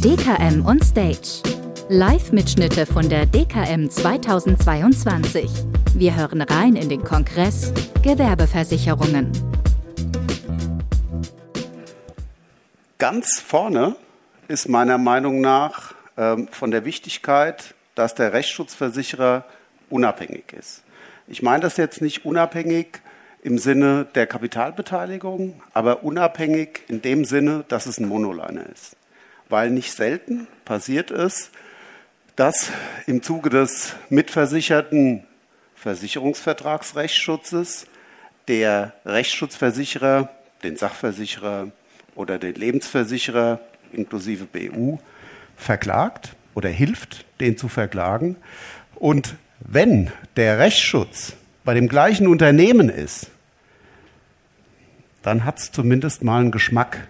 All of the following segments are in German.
DKM on Stage. Live-Mitschnitte von der DKM 2022. Wir hören rein in den Kongress Gewerbeversicherungen. Ganz vorne ist meiner Meinung nach ähm, von der Wichtigkeit, dass der Rechtsschutzversicherer unabhängig ist. Ich meine das jetzt nicht unabhängig im Sinne der Kapitalbeteiligung, aber unabhängig in dem Sinne, dass es ein Monoliner ist. Weil nicht selten passiert es, dass im Zuge des mitversicherten Versicherungsvertragsrechtsschutzes der Rechtsschutzversicherer den Sachversicherer oder den Lebensversicherer inklusive BU verklagt oder hilft, den zu verklagen. Und wenn der Rechtsschutz bei dem gleichen Unternehmen ist, dann hat es zumindest mal einen Geschmack.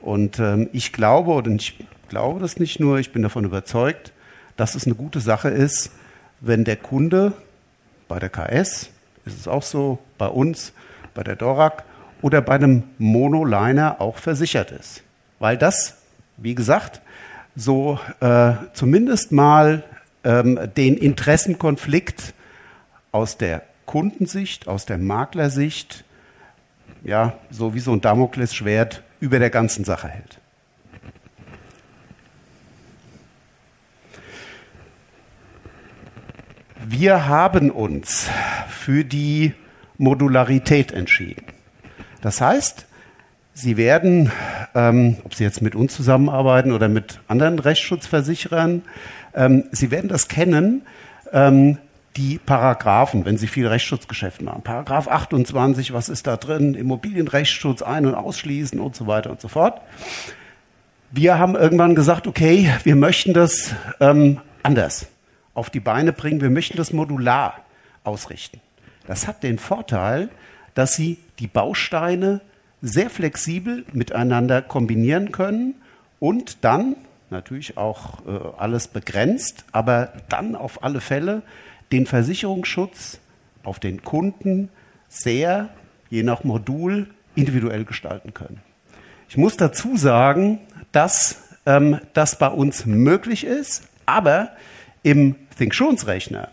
Und ähm, ich glaube, oder ich glaube das nicht nur, ich bin davon überzeugt, dass es eine gute Sache ist, wenn der Kunde bei der KS, ist es auch so, bei uns, bei der DORAC oder bei einem Monoliner auch versichert ist. Weil das, wie gesagt, so äh, zumindest mal ähm, den Interessenkonflikt aus der Kundensicht, aus der Maklersicht, ja, so wie so ein Damoklesschwert über der ganzen Sache hält. Wir haben uns für die Modularität entschieden. Das heißt, Sie werden, ähm, ob Sie jetzt mit uns zusammenarbeiten oder mit anderen Rechtsschutzversicherern, ähm, Sie werden das kennen, ähm, die Paragraphen, wenn Sie viel Rechtsschutzgeschäft machen. Paragraph 28, was ist da drin? Immobilienrechtsschutz ein- und ausschließen und so weiter und so fort. Wir haben irgendwann gesagt, okay, wir möchten das ähm, anders auf die Beine bringen. Wir möchten das modular ausrichten. Das hat den Vorteil, dass Sie die Bausteine sehr flexibel miteinander kombinieren können und dann natürlich auch äh, alles begrenzt, aber dann auf alle Fälle den Versicherungsschutz auf den Kunden sehr, je nach Modul, individuell gestalten können. Ich muss dazu sagen, dass ähm, das bei uns möglich ist, aber im ThinkSurance-Rechner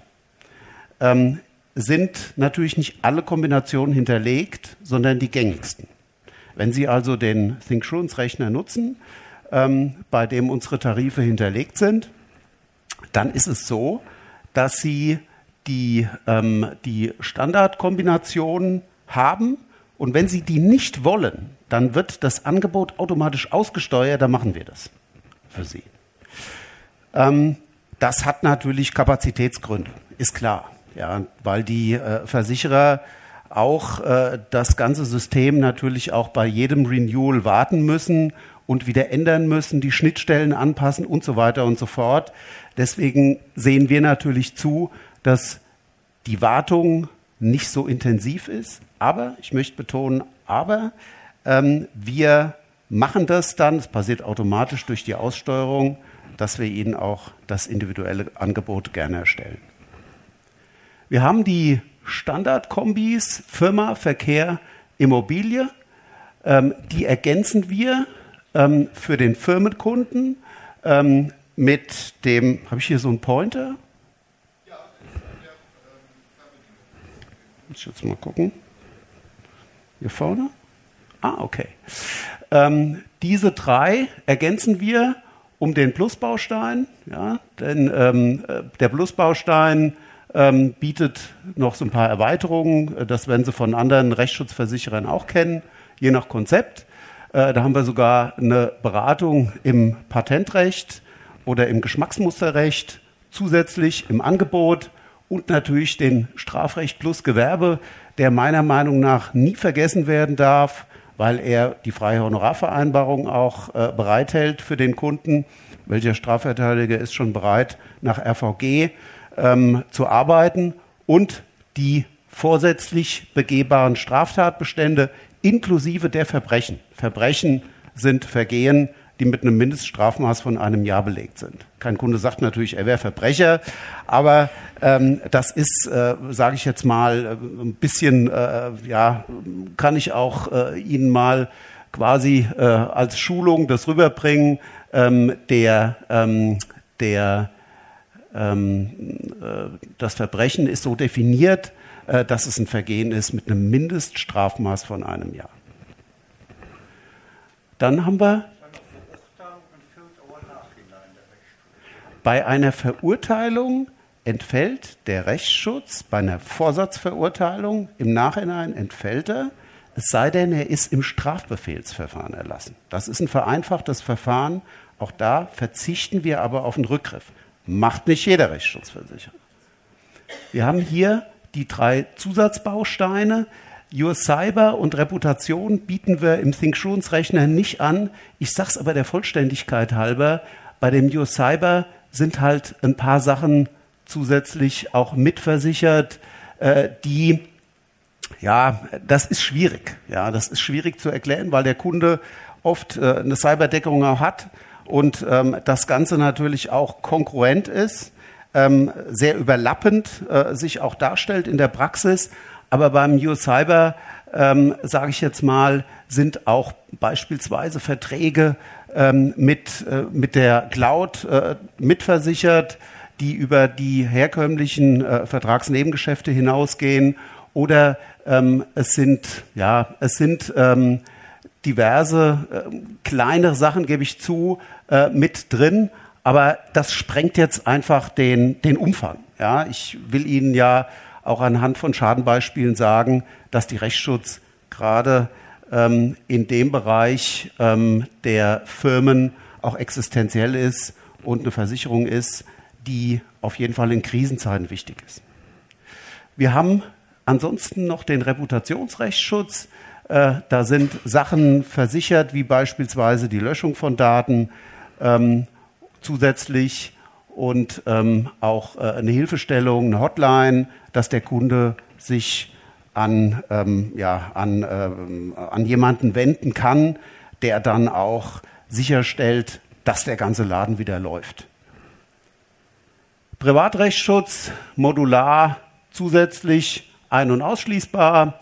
ähm, sind natürlich nicht alle Kombinationen hinterlegt, sondern die gängigsten. Wenn Sie also den ThinkSurance-Rechner nutzen, ähm, bei dem unsere Tarife hinterlegt sind, dann ist es so, dass Sie die, ähm, die Standardkombinationen haben und wenn Sie die nicht wollen, dann wird das Angebot automatisch ausgesteuert, dann machen wir das für Sie. Ähm, das hat natürlich Kapazitätsgründe, ist klar, ja, weil die äh, Versicherer auch äh, das ganze System natürlich auch bei jedem Renewal warten müssen und wieder ändern müssen, die Schnittstellen anpassen und so weiter und so fort. Deswegen sehen wir natürlich zu, dass die Wartung nicht so intensiv ist. Aber, ich möchte betonen, aber ähm, wir machen das dann, es passiert automatisch durch die Aussteuerung, dass wir Ihnen auch das individuelle Angebot gerne erstellen. Wir haben die Standardkombis Firma, Verkehr, Immobilie. Ähm, die ergänzen wir ähm, für den Firmenkunden ähm, mit dem, habe ich hier so einen Pointer? Ja. Muss ich jetzt mal gucken. Hier vorne? Ah, okay. Ähm, diese drei ergänzen wir um den Plusbaustein. Ja, denn ähm, äh, der Plusbaustein ähm, bietet noch so ein paar Erweiterungen. Das werden Sie von anderen Rechtsschutzversicherern auch kennen, je nach Konzept. Äh, da haben wir sogar eine Beratung im Patentrecht oder im Geschmacksmusterrecht zusätzlich im Angebot und natürlich den Strafrecht plus Gewerbe, der meiner Meinung nach nie vergessen werden darf, weil er die freie Honorarvereinbarung auch äh, bereithält für den Kunden. Welcher Strafverteidiger ist schon bereit, nach RVG ähm, zu arbeiten und die vorsätzlich begehbaren Straftatbestände inklusive der Verbrechen. Verbrechen sind Vergehen, die mit einem Mindeststrafmaß von einem Jahr belegt sind. Kein Kunde sagt natürlich, er wäre Verbrecher, aber ähm, das ist, äh, sage ich jetzt mal, äh, ein bisschen, äh, ja, kann ich auch äh, Ihnen mal quasi äh, als Schulung das rüberbringen, ähm, der, ähm, der, ähm, äh, das Verbrechen ist so definiert, äh, dass es ein Vergehen ist mit einem Mindeststrafmaß von einem Jahr. Dann haben wir bei einer Verurteilung entfällt der Rechtsschutz, bei einer Vorsatzverurteilung im Nachhinein entfällt er, es sei denn, er ist im Strafbefehlsverfahren erlassen. Das ist ein vereinfachtes Verfahren. Auch da verzichten wir aber auf einen Rückgriff. Macht nicht jeder Rechtsschutzversicherer. Wir haben hier die drei Zusatzbausteine. Your Cyber und Reputation bieten wir im Thinktions-Rechner nicht an. Ich sage es aber der Vollständigkeit halber, bei dem Your Cyber sind halt ein paar Sachen zusätzlich auch mitversichert, äh, die ja, das ist schwierig. Ja, das ist schwierig zu erklären, weil der Kunde oft äh, eine Cyberdeckung auch hat und ähm, das Ganze natürlich auch konkurrent ist, ähm, sehr überlappend äh, sich auch darstellt in der Praxis. Aber beim New Cyber, ähm, sage ich jetzt mal, sind auch beispielsweise Verträge ähm, mit, äh, mit der Cloud äh, mitversichert, die über die herkömmlichen äh, Vertragsnebengeschäfte hinausgehen. Oder ähm, es sind, ja, es sind ähm, diverse äh, kleinere Sachen, gebe ich zu, äh, mit drin. Aber das sprengt jetzt einfach den, den Umfang. Ja, ich will Ihnen ja auch anhand von Schadenbeispielen sagen, dass die Rechtsschutz gerade ähm, in dem Bereich ähm, der Firmen auch existenziell ist und eine Versicherung ist, die auf jeden Fall in Krisenzeiten wichtig ist. Wir haben ansonsten noch den Reputationsrechtsschutz. Äh, da sind Sachen versichert, wie beispielsweise die Löschung von Daten ähm, zusätzlich und ähm, auch äh, eine Hilfestellung, eine Hotline, dass der Kunde sich an, ähm, ja, an, ähm, an jemanden wenden kann, der dann auch sicherstellt, dass der ganze Laden wieder läuft. Privatrechtsschutz, modular, zusätzlich ein- und ausschließbar.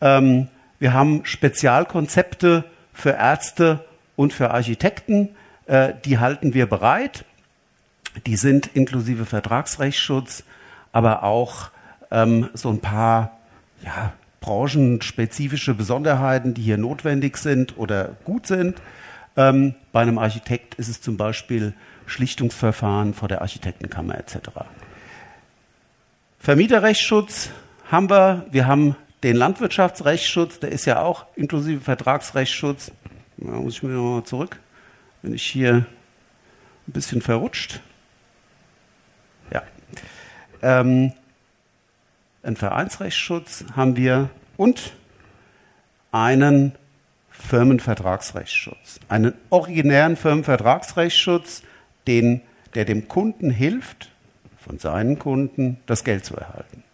Ähm, wir haben Spezialkonzepte für Ärzte und für Architekten, äh, die halten wir bereit. Die sind inklusive Vertragsrechtsschutz, aber auch ähm, so ein paar ja, branchenspezifische Besonderheiten, die hier notwendig sind oder gut sind. Ähm, bei einem Architekt ist es zum Beispiel Schlichtungsverfahren vor der Architektenkammer etc. Vermieterrechtsschutz haben wir. Wir haben den Landwirtschaftsrechtsschutz, der ist ja auch inklusive Vertragsrechtsschutz. Da muss ich mir nochmal zurück. Bin ich hier ein bisschen verrutscht. Ja. Ähm, einen Vereinsrechtsschutz haben wir und einen Firmenvertragsrechtsschutz. Einen originären Firmenvertragsrechtsschutz, den, der dem Kunden hilft, von seinen Kunden das Geld zu erhalten.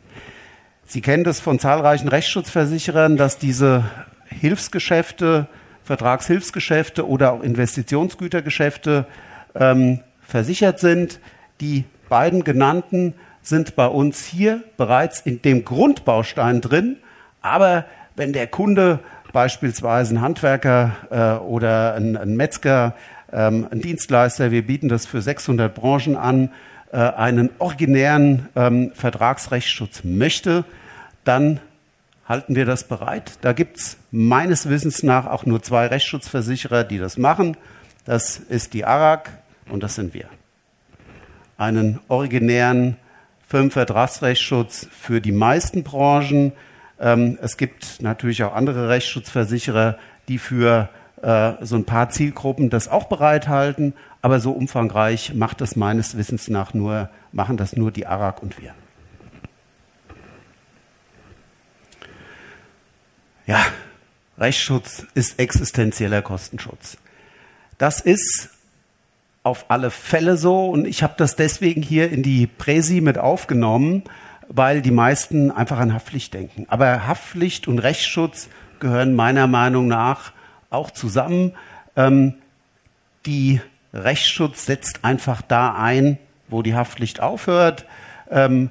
Sie kennen das von zahlreichen Rechtsschutzversicherern, dass diese Hilfsgeschäfte, Vertragshilfsgeschäfte oder auch Investitionsgütergeschäfte ähm, versichert sind. Die beiden genannten sind bei uns hier bereits in dem Grundbaustein drin. Aber wenn der Kunde beispielsweise ein Handwerker äh, oder ein, ein Metzger, ähm, ein Dienstleister, wir bieten das für 600 Branchen an, äh, einen originären ähm, Vertragsrechtsschutz möchte, dann halten wir das bereit. Da gibt es meines Wissens nach auch nur zwei Rechtsschutzversicherer, die das machen. Das ist die ARAG und das sind wir. Einen originären Firmenvertragsrechtsschutz für die meisten Branchen. Ähm, es gibt natürlich auch andere Rechtsschutzversicherer, die für äh, so ein paar Zielgruppen das auch bereithalten, aber so umfangreich macht das meines Wissens nach nur, machen das nur die ARAG und wir. Ja, Rechtsschutz ist existenzieller Kostenschutz. Das ist auf alle Fälle so und ich habe das deswegen hier in die Präsi mit aufgenommen, weil die meisten einfach an Haftpflicht denken. Aber Haftpflicht und Rechtsschutz gehören meiner Meinung nach auch zusammen. Ähm, die Rechtsschutz setzt einfach da ein, wo die Haftpflicht aufhört. Ähm,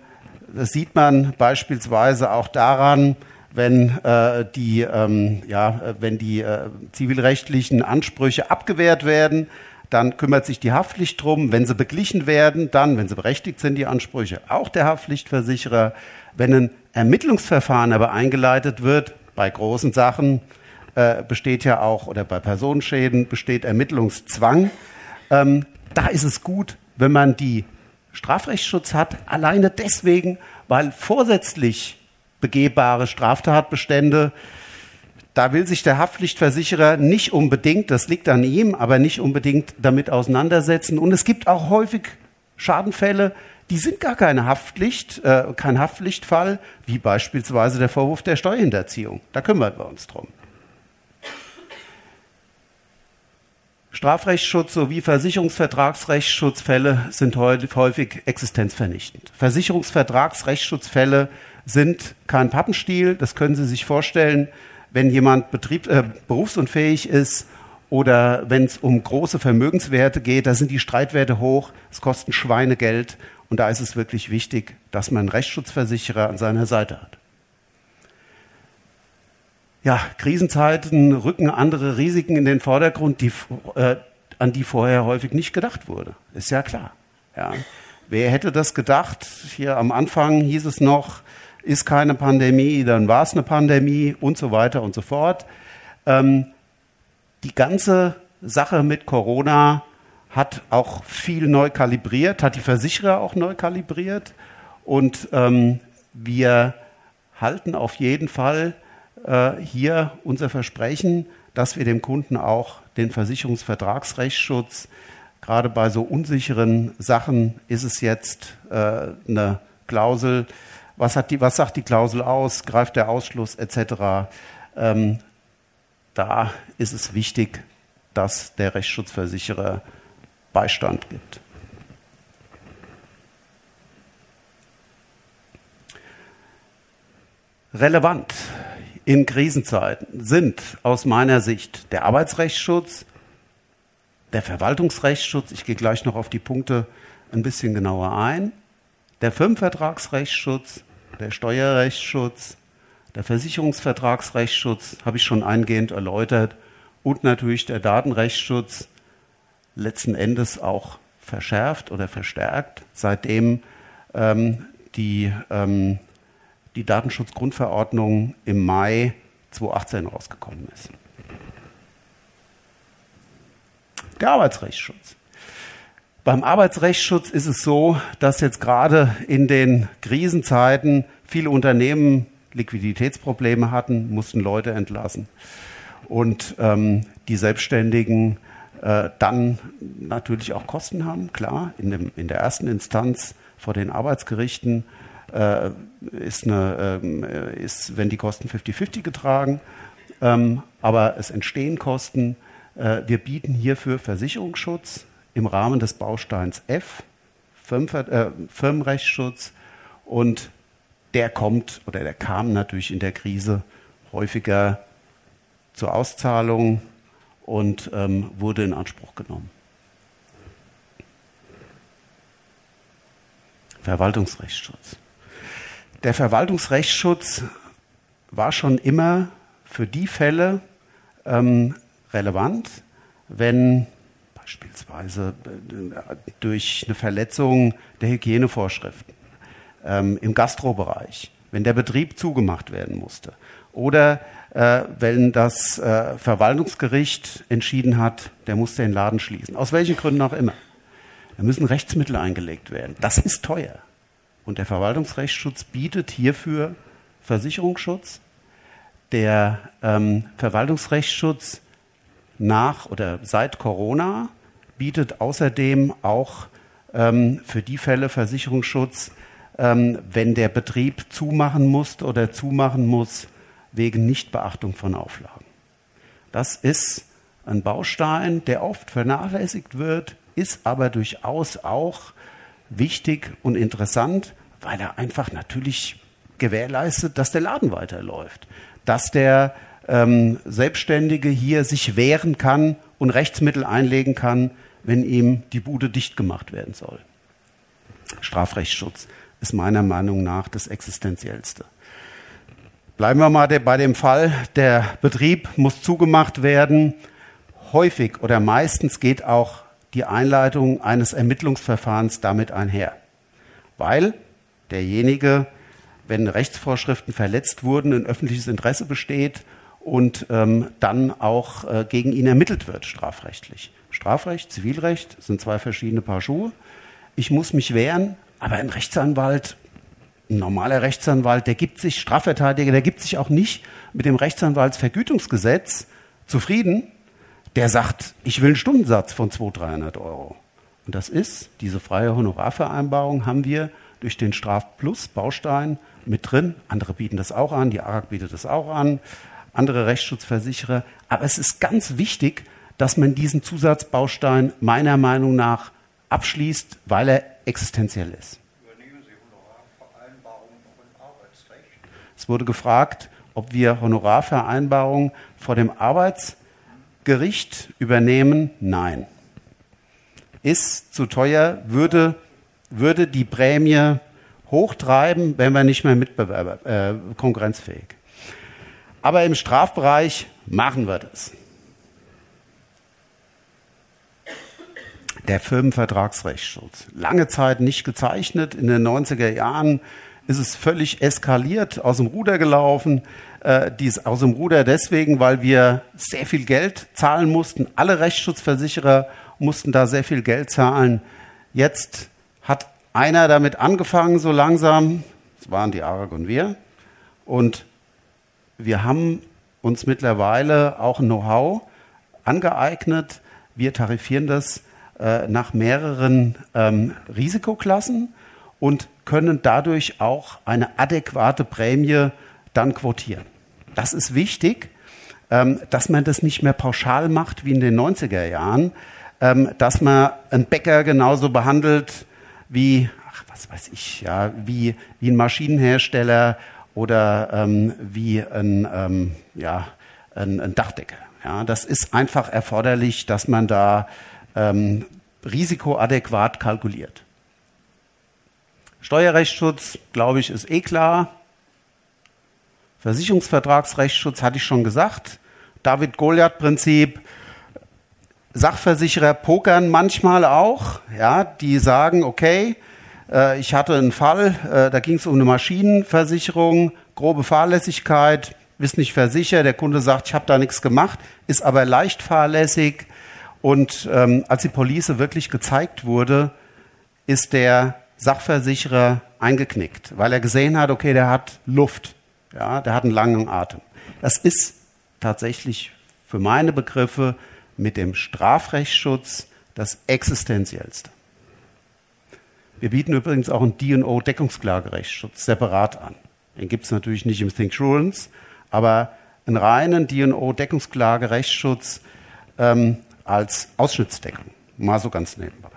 das sieht man beispielsweise auch daran, wenn äh, die, ähm, ja, wenn die äh, zivilrechtlichen Ansprüche abgewehrt werden, dann kümmert sich die Haftpflicht drum. Wenn sie beglichen werden, dann, wenn sie berechtigt sind, die Ansprüche, auch der Haftpflichtversicherer. Wenn ein Ermittlungsverfahren aber eingeleitet wird, bei großen Sachen äh, besteht ja auch, oder bei Personenschäden besteht Ermittlungszwang. Ähm, da ist es gut, wenn man die Strafrechtsschutz hat, alleine deswegen, weil vorsätzlich begehbare Straftatbestände da will sich der Haftpflichtversicherer nicht unbedingt, das liegt an ihm, aber nicht unbedingt damit auseinandersetzen. Und es gibt auch häufig Schadenfälle, die sind gar keine Haftpflicht, äh, kein Haftpflichtfall, wie beispielsweise der Vorwurf der Steuerhinterziehung. Da kümmern wir uns drum. Strafrechtsschutz sowie Versicherungsvertragsrechtsschutzfälle sind häufig existenzvernichtend. Versicherungsvertragsrechtsschutzfälle sind kein Pappenstiel, das können Sie sich vorstellen wenn jemand Betrieb, äh, berufsunfähig ist oder wenn es um große Vermögenswerte geht, da sind die Streitwerte hoch, es kosten Schweinegeld und da ist es wirklich wichtig, dass man einen Rechtsschutzversicherer an seiner Seite hat. Ja, Krisenzeiten rücken andere Risiken in den Vordergrund, die, äh, an die vorher häufig nicht gedacht wurde. Ist ja klar. Ja. Wer hätte das gedacht? Hier am Anfang hieß es noch, ist keine Pandemie, dann war es eine Pandemie und so weiter und so fort. Ähm, die ganze Sache mit Corona hat auch viel neu kalibriert, hat die Versicherer auch neu kalibriert und ähm, wir halten auf jeden Fall äh, hier unser Versprechen, dass wir dem Kunden auch den Versicherungsvertragsrechtsschutz, gerade bei so unsicheren Sachen ist es jetzt äh, eine Klausel, was, hat die, was sagt die Klausel aus, greift der Ausschluss etc. Ähm, da ist es wichtig, dass der Rechtsschutzversicherer Beistand gibt. Relevant in Krisenzeiten sind aus meiner Sicht der Arbeitsrechtsschutz, der Verwaltungsrechtsschutz, ich gehe gleich noch auf die Punkte ein bisschen genauer ein, der Firmenvertragsrechtsschutz, der Steuerrechtsschutz, der Versicherungsvertragsrechtsschutz habe ich schon eingehend erläutert und natürlich der Datenrechtsschutz letzten Endes auch verschärft oder verstärkt, seitdem ähm, die, ähm, die Datenschutzgrundverordnung im Mai 2018 rausgekommen ist. Der Arbeitsrechtsschutz. Beim Arbeitsrechtsschutz ist es so, dass jetzt gerade in den Krisenzeiten viele Unternehmen Liquiditätsprobleme hatten, mussten Leute entlassen. Und ähm, die Selbstständigen äh, dann natürlich auch Kosten haben, klar, in, dem, in der ersten Instanz vor den Arbeitsgerichten äh, ist, eine, äh, ist, wenn die Kosten 50-50 getragen, ähm, aber es entstehen Kosten. Äh, wir bieten hierfür Versicherungsschutz, im Rahmen des Bausteins F, äh, Firmenrechtsschutz, und der kommt oder der kam natürlich in der Krise häufiger zur Auszahlung und ähm, wurde in Anspruch genommen. Verwaltungsrechtsschutz. Der Verwaltungsrechtsschutz war schon immer für die Fälle ähm, relevant, wenn beispielsweise äh, durch eine Verletzung der Hygienevorschriften ähm, im Gastrobereich, wenn der Betrieb zugemacht werden musste oder äh, wenn das äh, Verwaltungsgericht entschieden hat, der muss den Laden schließen, aus welchen Gründen auch immer. Da müssen Rechtsmittel eingelegt werden. Das ist teuer. Und der Verwaltungsrechtsschutz bietet hierfür Versicherungsschutz. Der ähm, Verwaltungsrechtsschutz nach oder seit Corona bietet außerdem auch ähm, für die Fälle Versicherungsschutz, ähm, wenn der Betrieb zumachen muss oder zumachen muss wegen Nichtbeachtung von Auflagen. Das ist ein Baustein, der oft vernachlässigt wird, ist aber durchaus auch wichtig und interessant, weil er einfach natürlich gewährleistet, dass der Laden weiterläuft, dass der ähm, Selbstständige hier sich wehren kann und Rechtsmittel einlegen kann, wenn ihm die Bude dicht gemacht werden soll. Strafrechtsschutz ist meiner Meinung nach das Existenziellste. Bleiben wir mal bei dem Fall, der Betrieb muss zugemacht werden. Häufig oder meistens geht auch die Einleitung eines Ermittlungsverfahrens damit einher, weil derjenige, wenn Rechtsvorschriften verletzt wurden, ein öffentliches Interesse besteht und ähm, dann auch äh, gegen ihn ermittelt wird, strafrechtlich. Strafrecht, Zivilrecht sind zwei verschiedene Paar Schuhe. Ich muss mich wehren, aber ein Rechtsanwalt, ein normaler Rechtsanwalt, der gibt sich, Strafverteidiger, der gibt sich auch nicht mit dem Rechtsanwaltsvergütungsgesetz zufrieden. Der sagt, ich will einen Stundensatz von 200, 300 Euro. Und das ist, diese freie Honorarvereinbarung haben wir durch den Strafplus-Baustein mit drin. Andere bieten das auch an, die ARAG bietet das auch an, andere Rechtsschutzversicherer. Aber es ist ganz wichtig, dass man diesen Zusatzbaustein meiner Meinung nach abschließt, weil er existenziell ist. Übernehmen Sie Honorarvereinbarungen im Arbeitsrecht? Es wurde gefragt, ob wir Honorarvereinbarungen vor dem Arbeitsgericht übernehmen. Nein. Ist zu teuer, würde, würde die Prämie hochtreiben, wenn wir nicht mehr Mitbewerber, äh, konkurrenzfähig. Aber im Strafbereich machen wir das. Der Firmenvertragsrechtsschutz. Lange Zeit nicht gezeichnet. In den 90er Jahren ist es völlig eskaliert, aus dem Ruder gelaufen. Äh, dies aus dem Ruder deswegen, weil wir sehr viel Geld zahlen mussten. Alle Rechtsschutzversicherer mussten da sehr viel Geld zahlen. Jetzt hat einer damit angefangen, so langsam. Das waren die ARAG und wir. Und wir haben uns mittlerweile auch Know-how angeeignet. Wir tarifieren das äh, nach mehreren ähm, Risikoklassen und können dadurch auch eine adäquate Prämie dann quotieren. Das ist wichtig, ähm, dass man das nicht mehr pauschal macht wie in den 90er Jahren, ähm, dass man einen Bäcker genauso behandelt wie, ach, was weiß ich, ja, wie, wie ein Maschinenhersteller oder ähm, wie ein, ähm, ja, ein, ein Dachdecker. Ja, das ist einfach erforderlich, dass man da ähm, risikoadäquat kalkuliert. Steuerrechtsschutz, glaube ich, ist eh klar. Versicherungsvertragsrechtsschutz hatte ich schon gesagt. David-Goliath-Prinzip. Sachversicherer pokern manchmal auch. Ja, die sagen, okay, äh, ich hatte einen Fall, äh, da ging es um eine Maschinenversicherung, grobe Fahrlässigkeit, bist nicht versichert, der Kunde sagt, ich habe da nichts gemacht, ist aber leicht fahrlässig. Und ähm, als die Police wirklich gezeigt wurde, ist der Sachversicherer eingeknickt, weil er gesehen hat, okay, der hat Luft, ja, der hat einen langen Atem. Das ist tatsächlich für meine Begriffe mit dem Strafrechtsschutz das existenziellste. Wir bieten übrigens auch einen DO-Deckungsklagerechtsschutz separat an. Den gibt es natürlich nicht im Thinksurance, aber einen reinen DO-Deckungsklagerechtsschutz ähm, als Ausschnittsdeckung. Mal so ganz nebenbei.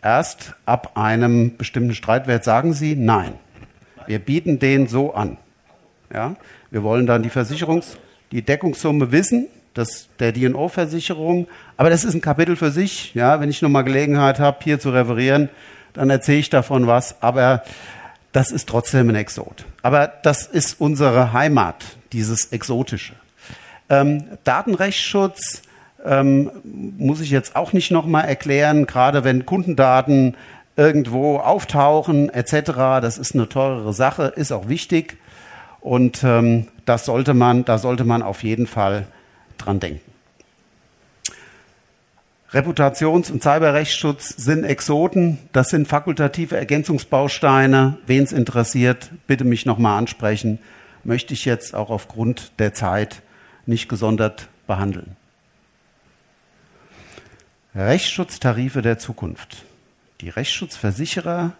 Erst ab einem bestimmten Streitwert sagen Sie nein. Wir bieten den so an. Ja? Wir wollen dann die Versicherungs-, die Deckungssumme wissen das, der DNO-Versicherung. Aber das ist ein Kapitel für sich. Ja, wenn ich nochmal Gelegenheit habe, hier zu referieren, dann erzähle ich davon was. Aber das ist trotzdem ein Exot. Aber das ist unsere Heimat, dieses Exotische. Ähm, Datenrechtsschutz ähm, muss ich jetzt auch nicht nochmal erklären, gerade wenn Kundendaten irgendwo auftauchen etc. Das ist eine teurere Sache, ist auch wichtig und ähm, das sollte man, da sollte man auf jeden Fall dran denken. Reputations- und Cyberrechtsschutz sind Exoten, das sind fakultative Ergänzungsbausteine. Wen es interessiert, bitte mich nochmal ansprechen. Möchte ich jetzt auch aufgrund der Zeit nicht gesondert behandeln. Rechtsschutztarife der Zukunft. Die Rechtsschutzversicherer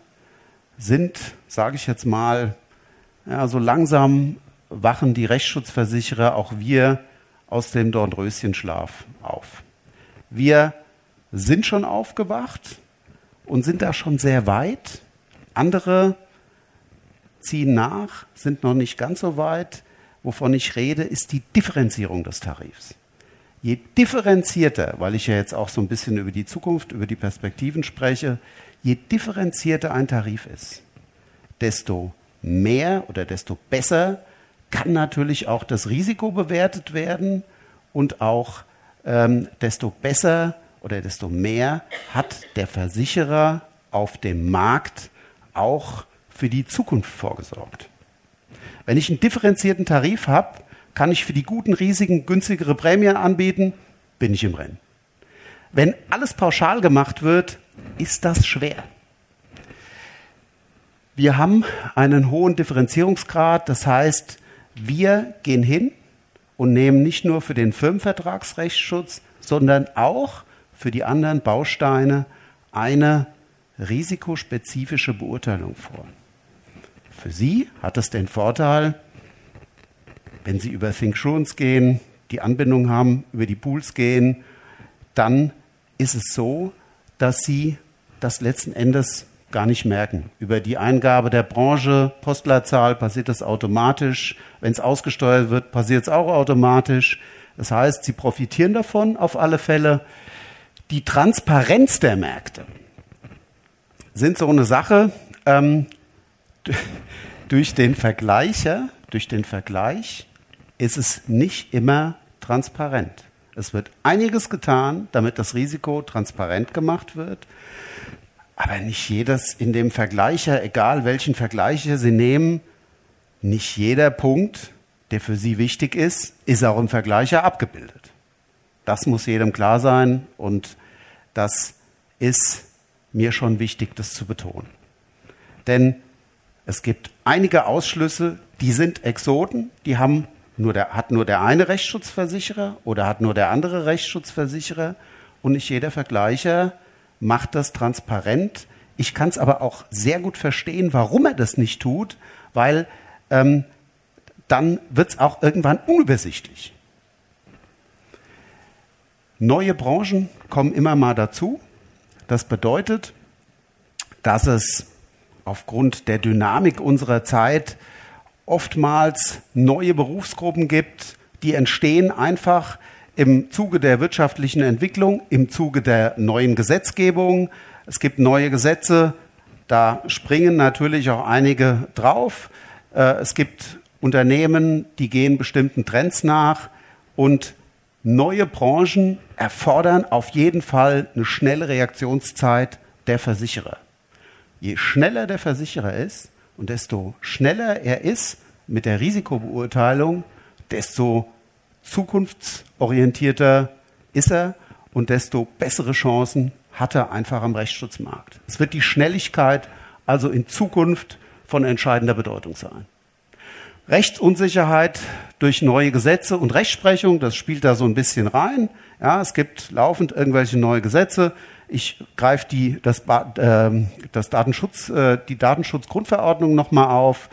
sind, sage ich jetzt mal, ja, so langsam wachen die Rechtsschutzversicherer, auch wir, aus dem Dornröschenschlaf auf. Wir sind schon aufgewacht und sind da schon sehr weit. Andere ziehen nach, sind noch nicht ganz so weit. Wovon ich rede, ist die Differenzierung des Tarifs. Je differenzierter, weil ich ja jetzt auch so ein bisschen über die Zukunft, über die Perspektiven spreche, je differenzierter ein Tarif ist, desto mehr oder desto besser kann natürlich auch das Risiko bewertet werden und auch ähm, desto besser oder desto mehr hat der Versicherer auf dem Markt auch für die Zukunft vorgesorgt. Wenn ich einen differenzierten Tarif habe, kann ich für die guten Risiken günstigere Prämien anbieten, bin ich im Rennen. Wenn alles pauschal gemacht wird, ist das schwer. Wir haben einen hohen Differenzierungsgrad, das heißt, wir gehen hin und nehmen nicht nur für den Firmenvertragsrechtsschutz, sondern auch für die anderen Bausteine eine risikospezifische Beurteilung vor. Für Sie hat es den Vorteil, wenn Sie über Thinksurance gehen, die Anbindung haben, über die Pools gehen, dann ist es so, dass Sie das letzten Endes gar nicht merken. Über die Eingabe der Branche, Postleitzahl passiert das automatisch. Wenn es ausgesteuert wird, passiert es auch automatisch. Das heißt, Sie profitieren davon auf alle Fälle. Die Transparenz der Märkte sind so eine Sache. Ähm, durch den Vergleicher, durch den Vergleich ist es nicht immer transparent. Es wird einiges getan, damit das Risiko transparent gemacht wird. Aber nicht jedes in dem Vergleicher, egal welchen Vergleicher Sie nehmen, nicht jeder Punkt, der für Sie wichtig ist, ist auch im Vergleicher abgebildet. Das muss jedem klar sein und das ist mir schon wichtig, das zu betonen. Denn es gibt einige Ausschlüsse, die sind Exoten, die haben nur der, hat nur der eine Rechtsschutzversicherer oder hat nur der andere Rechtsschutzversicherer und nicht jeder Vergleicher macht das transparent. Ich kann es aber auch sehr gut verstehen, warum er das nicht tut, weil ähm, dann wird es auch irgendwann unübersichtlich. Neue Branchen kommen immer mal dazu. Das bedeutet, dass es aufgrund der Dynamik unserer Zeit oftmals neue Berufsgruppen gibt, die entstehen einfach im Zuge der wirtschaftlichen Entwicklung, im Zuge der neuen Gesetzgebung. Es gibt neue Gesetze, da springen natürlich auch einige drauf. Äh, es gibt Unternehmen, die gehen bestimmten Trends nach und neue Branchen erfordern auf jeden Fall eine schnelle Reaktionszeit der Versicherer. Je schneller der Versicherer ist, und desto schneller er ist mit der Risikobeurteilung, desto zukunftsorientierter ist er und desto bessere Chancen hat er einfach am Rechtsschutzmarkt. Es wird die Schnelligkeit also in Zukunft von entscheidender Bedeutung sein. Rechtsunsicherheit durch neue Gesetze und Rechtsprechung, das spielt da so ein bisschen rein. Ja, es gibt laufend irgendwelche neue Gesetze. Ich greife die, das, äh, das Datenschutz, äh, die Datenschutzgrundverordnung nochmal auf.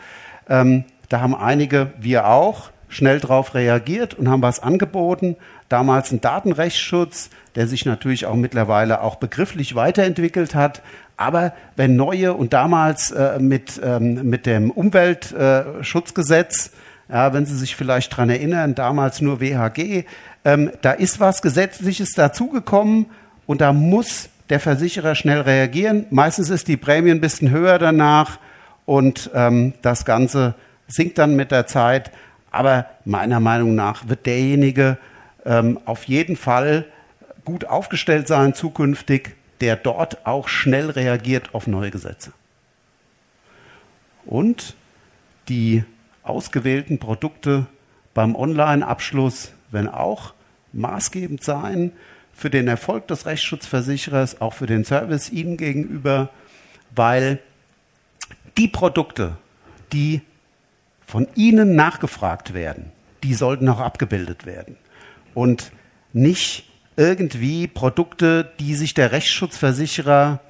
Ähm, da haben einige, wir auch, schnell darauf reagiert und haben was angeboten. Damals ein Datenrechtsschutz, der sich natürlich auch mittlerweile auch begrifflich weiterentwickelt hat. Aber wenn neue und damals äh, mit, ähm, mit dem Umweltschutzgesetz, ja, wenn Sie sich vielleicht dran erinnern, damals nur WHG, ähm, da ist was Gesetzliches dazugekommen und da muss der Versicherer schnell reagieren. Meistens ist die Prämie ein bisschen höher danach und ähm, das Ganze sinkt dann mit der Zeit. Aber meiner Meinung nach wird derjenige ähm, auf jeden Fall gut aufgestellt sein zukünftig, der dort auch schnell reagiert auf neue Gesetze. Und die ausgewählten Produkte beim Online-Abschluss werden auch maßgebend sein für den Erfolg des Rechtsschutzversicherers, auch für den Service Ihnen gegenüber, weil die Produkte, die von Ihnen nachgefragt werden, die sollten auch abgebildet werden. Und nicht irgendwie Produkte, die sich der Rechtsschutzversicherer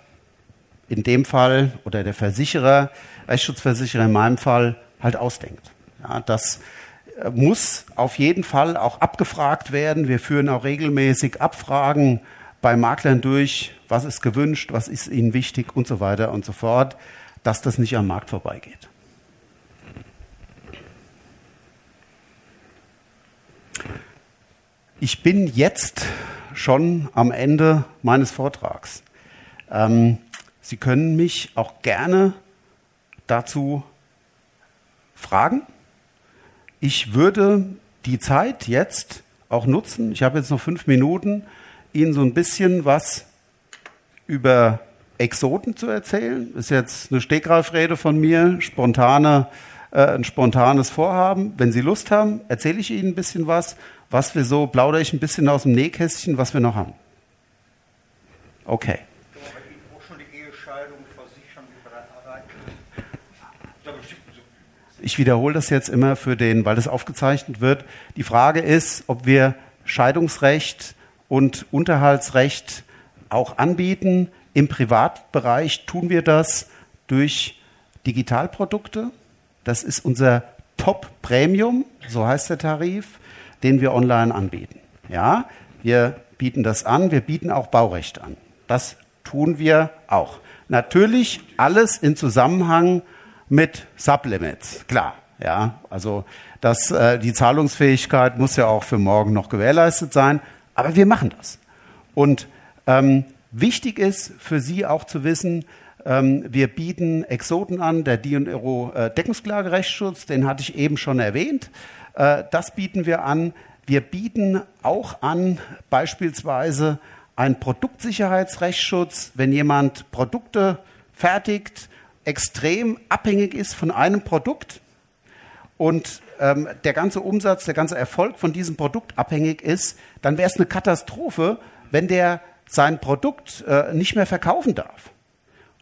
in dem Fall oder der Versicherer, Rechtsschutzversicherer in meinem Fall halt ausdenkt. Ja, das muss auf jeden Fall auch abgefragt werden. Wir führen auch regelmäßig Abfragen bei Maklern durch, was ist gewünscht, was ist ihnen wichtig und so weiter und so fort, dass das nicht am Markt vorbeigeht. Ich bin jetzt schon am Ende meines Vortrags. Ähm, Sie können mich auch gerne dazu Fragen? Ich würde die Zeit jetzt auch nutzen, ich habe jetzt noch fünf Minuten, Ihnen so ein bisschen was über Exoten zu erzählen. Das ist jetzt eine Stegreifrede von mir, spontane, äh, ein spontanes Vorhaben. Wenn Sie Lust haben, erzähle ich Ihnen ein bisschen was, was wir so, plaudere ich ein bisschen aus dem Nähkästchen, was wir noch haben. Okay. Ich wiederhole das jetzt immer für den, weil das aufgezeichnet wird. Die Frage ist, ob wir Scheidungsrecht und Unterhaltsrecht auch anbieten. Im Privatbereich tun wir das durch Digitalprodukte. Das ist unser Top Premium, so heißt der Tarif, den wir online anbieten. Ja, wir bieten das an, wir bieten auch Baurecht an. Das tun wir auch. Natürlich alles in Zusammenhang mit Sublimits, klar. Ja, also das, äh, die Zahlungsfähigkeit muss ja auch für morgen noch gewährleistet sein, aber wir machen das. Und ähm, wichtig ist für Sie auch zu wissen, ähm, wir bieten Exoten an, der D&Euro äh, Deckungsklagerechtsschutz, den hatte ich eben schon erwähnt. Äh, das bieten wir an. Wir bieten auch an beispielsweise einen Produktsicherheitsrechtsschutz, wenn jemand Produkte fertigt, extrem abhängig ist von einem Produkt und ähm, der ganze Umsatz, der ganze Erfolg von diesem Produkt abhängig ist, dann wäre es eine Katastrophe, wenn der sein Produkt äh, nicht mehr verkaufen darf.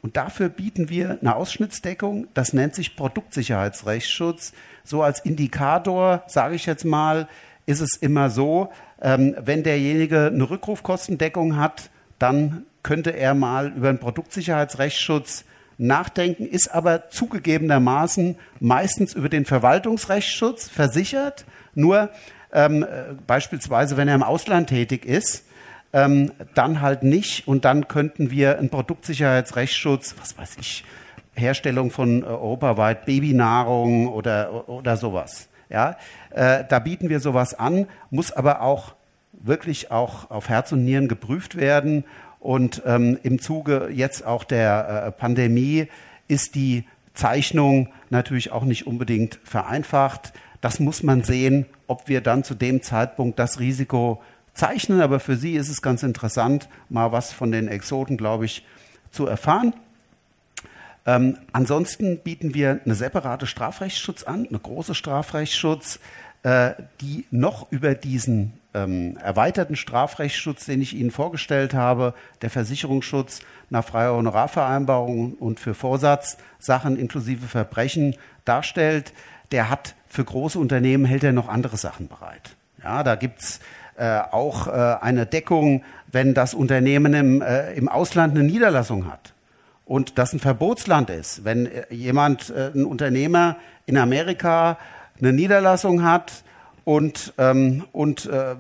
Und dafür bieten wir eine Ausschnittsdeckung, das nennt sich Produktsicherheitsrechtsschutz. So als Indikator, sage ich jetzt mal, ist es immer so, ähm, wenn derjenige eine Rückrufkostendeckung hat, dann könnte er mal über einen Produktsicherheitsrechtsschutz nachdenken, ist aber zugegebenermaßen meistens über den Verwaltungsrechtsschutz versichert. Nur ähm, äh, beispielsweise, wenn er im Ausland tätig ist, ähm, dann halt nicht. Und dann könnten wir einen Produktsicherheitsrechtsschutz, was weiß ich, Herstellung von äh, europaweit Babynahrung oder, oder sowas. Ja, äh, da bieten wir sowas an, muss aber auch wirklich auch auf Herz und Nieren geprüft werden und ähm, im Zuge jetzt auch der äh, Pandemie ist die Zeichnung natürlich auch nicht unbedingt vereinfacht. Das muss man sehen, ob wir dann zu dem Zeitpunkt das Risiko zeichnen. Aber für Sie ist es ganz interessant, mal was von den Exoten, glaube ich, zu erfahren. Ähm, ansonsten bieten wir eine separate Strafrechtsschutz an, eine große Strafrechtsschutz, äh, die noch über diesen ähm, erweiterten Strafrechtsschutz, den ich Ihnen vorgestellt habe, der Versicherungsschutz nach freier Honorarvereinbarung und für Vorsatzsachen inklusive Verbrechen darstellt, der hat für große Unternehmen hält er noch andere Sachen bereit. Ja, da gibt's äh, auch äh, eine Deckung, wenn das Unternehmen im, äh, im Ausland eine Niederlassung hat und das ein Verbotsland ist. Wenn äh, jemand, äh, ein Unternehmer in Amerika eine Niederlassung hat, und, ähm, und äh,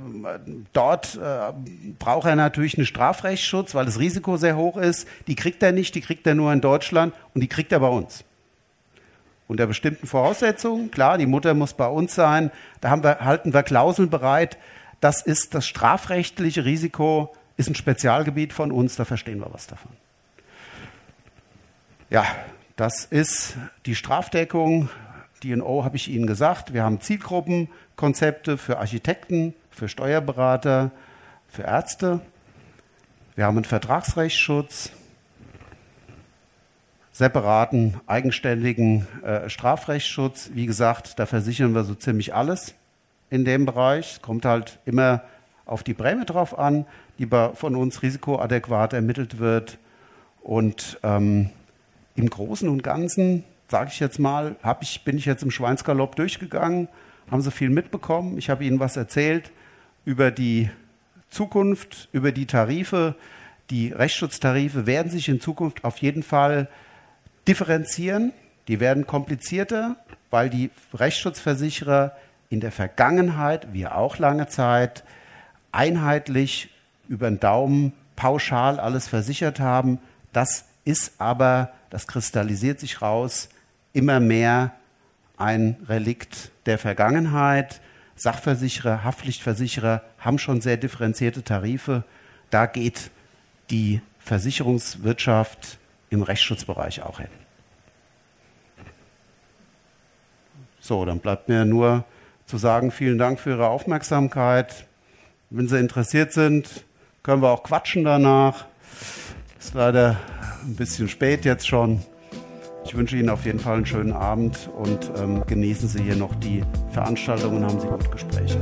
dort äh, braucht er natürlich einen Strafrechtsschutz, weil das Risiko sehr hoch ist. Die kriegt er nicht, die kriegt er nur in Deutschland und die kriegt er bei uns. Unter bestimmten Voraussetzungen, klar, die Mutter muss bei uns sein. Da haben wir, halten wir Klauseln bereit. Das ist das strafrechtliche Risiko, ist ein Spezialgebiet von uns, da verstehen wir was davon. Ja, das ist die Strafdeckung. DNO habe ich Ihnen gesagt. Wir haben Zielgruppen, Konzepte für Architekten, für Steuerberater, für Ärzte. Wir haben einen Vertragsrechtsschutz, separaten, eigenständigen äh, Strafrechtsschutz. Wie gesagt, da versichern wir so ziemlich alles in dem Bereich. Kommt halt immer auf die Prämie drauf an, die von uns risikoadäquat ermittelt wird. Und ähm, im Großen und Ganzen, sage ich jetzt mal, ich, bin ich jetzt im Schweinsgalopp durchgegangen haben Sie viel mitbekommen. Ich habe Ihnen was erzählt über die Zukunft, über die Tarife. Die Rechtsschutztarife werden sich in Zukunft auf jeden Fall differenzieren. Die werden komplizierter, weil die Rechtsschutzversicherer in der Vergangenheit, wie auch lange Zeit, einheitlich über den Daumen pauschal alles versichert haben. Das ist aber, das kristallisiert sich raus, immer mehr ein Relikt der Vergangenheit. Sachversicherer, Haftpflichtversicherer haben schon sehr differenzierte Tarife. Da geht die Versicherungswirtschaft im Rechtsschutzbereich auch hin. So, dann bleibt mir nur zu sagen, vielen Dank für Ihre Aufmerksamkeit. Wenn Sie interessiert sind, können wir auch quatschen danach. Ist leider ein bisschen spät jetzt schon. Ich wünsche Ihnen auf jeden Fall einen schönen Abend und ähm, genießen Sie hier noch die Veranstaltung und haben Sie gute Gespräche.